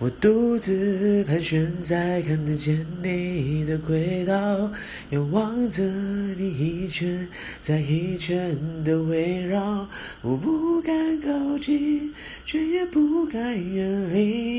我独自盘旋在看得见你的轨道仰望着你一圈再一圈的围绕。我不敢靠近却也不敢远离。